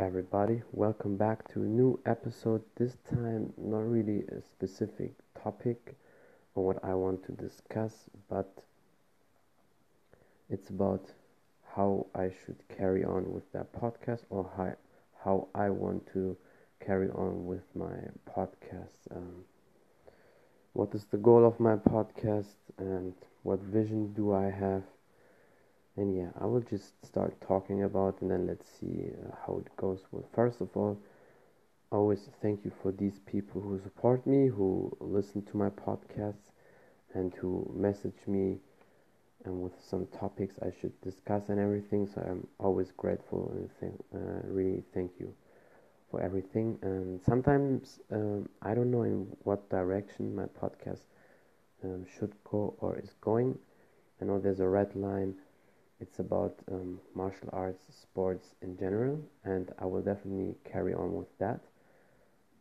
everybody. Welcome back to a new episode. This time, not really a specific topic or what I want to discuss, but it's about how I should carry on with that podcast or how, how I want to carry on with my podcast. Um, what is the goal of my podcast and what vision do I have? And yeah i will just start talking about and then let's see uh, how it goes. Well first of all always thank you for these people who support me who listen to my podcasts and who message me and with some topics i should discuss and everything. So i'm always grateful and uh, really thank you for everything. And sometimes um, i don't know in what direction my podcast um, should go or is going. I know there's a red line it's about um, martial arts sports in general and i will definitely carry on with that.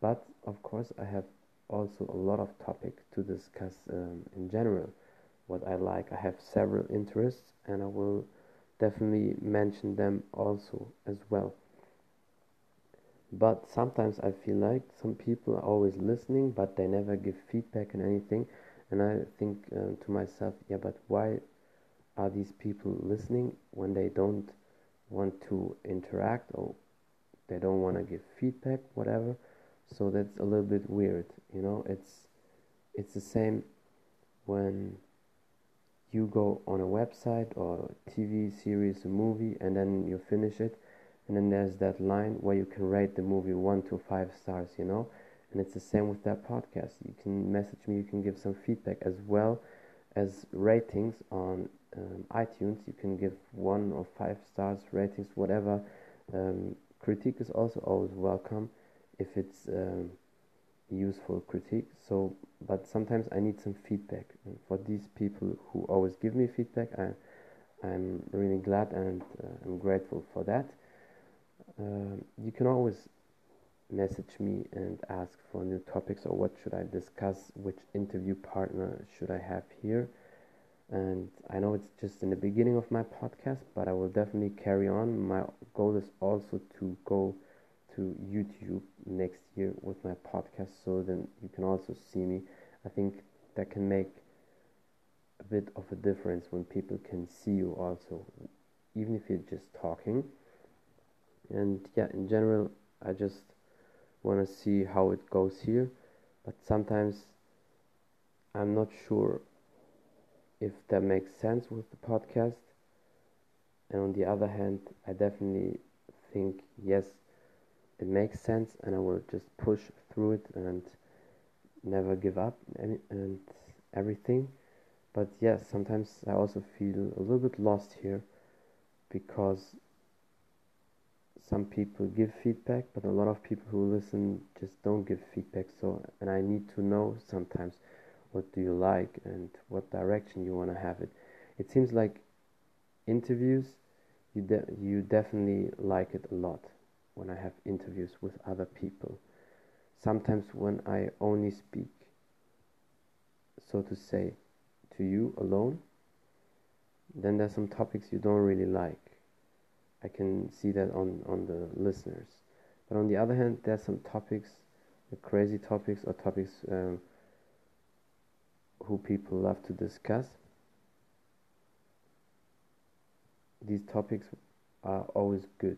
But of course i have also a lot of topic to discuss um, in general. What i like i have several interests and i will definitely mention them also as well. But sometimes i feel like some people are always listening but they never give feedback and anything. And i think uh, to myself yeah but why are these people listening when they don't want to interact or they don't want to give feedback whatever? So that's a little bit weird you know? It's it's the same when you go on a website or TV series a movie and then you finish it and then there's that line where you can rate the movie 1 to 5 stars you know? And it's the same with that podcast. You can message me you can give some feedback as well as ratings on um, iTunes, you can give one or five stars ratings, whatever. Um, critique is also always welcome if it's um, useful critique. So, but sometimes I need some feedback. For these people who always give me feedback, I, I'm really glad and uh, I'm grateful for that. Uh, you can always message me and ask for new topics or what should I discuss, which interview partner should I have here and I know it's just in the beginning of my podcast, but I will definitely carry on. My goal is also to go to YouTube next year with my podcast, so then you can also see me. I think that can make a bit of a difference when people can see you also, even if you're just talking. And yeah, in general, I just want to see how it goes here, but sometimes I'm not sure if that makes sense with the podcast. And on the other hand, I definitely think yes, it makes sense, and I will just push through it and never give up and, and everything. But yes, sometimes I also feel a little bit lost here because some people give feedback, but a lot of people who listen just don't give feedback. So, and I need to know sometimes what do you like and what direction you want to have it. It seems like interviews you de- you definitely like it a lot when i have interviews with other people. Sometimes when i only speak so to say to you alone then there's some topics you don't really like. I can see that on on the listeners. But on the other hand there's some topics crazy topics or topics um, who people love to discuss. These topics are always good.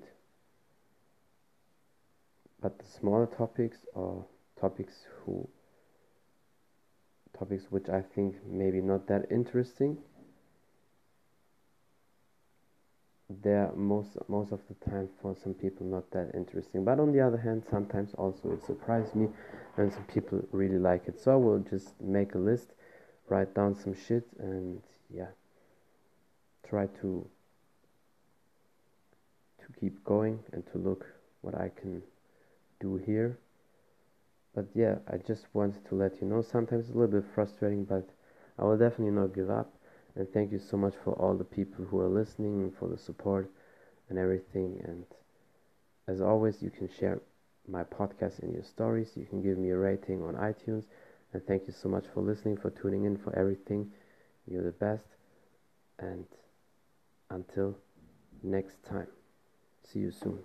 But the smaller topics or topics who topics which I think maybe not that interesting they're most most of the time for some people not that interesting but on the other hand sometimes also it surprised me and some people really like it so I will just make a list write down some shit and yeah try to to keep going and to look what I can do here. But yeah I just wanted to let you know sometimes it's a little bit frustrating but I will definitely not give up. And thank you so much for all the people who are listening for the support and everything. And as always you can share my podcast in your stories. You can give me a rating on iTunes and thank you so much for listening, for tuning in, for everything. You're the best. And until next time, see you soon.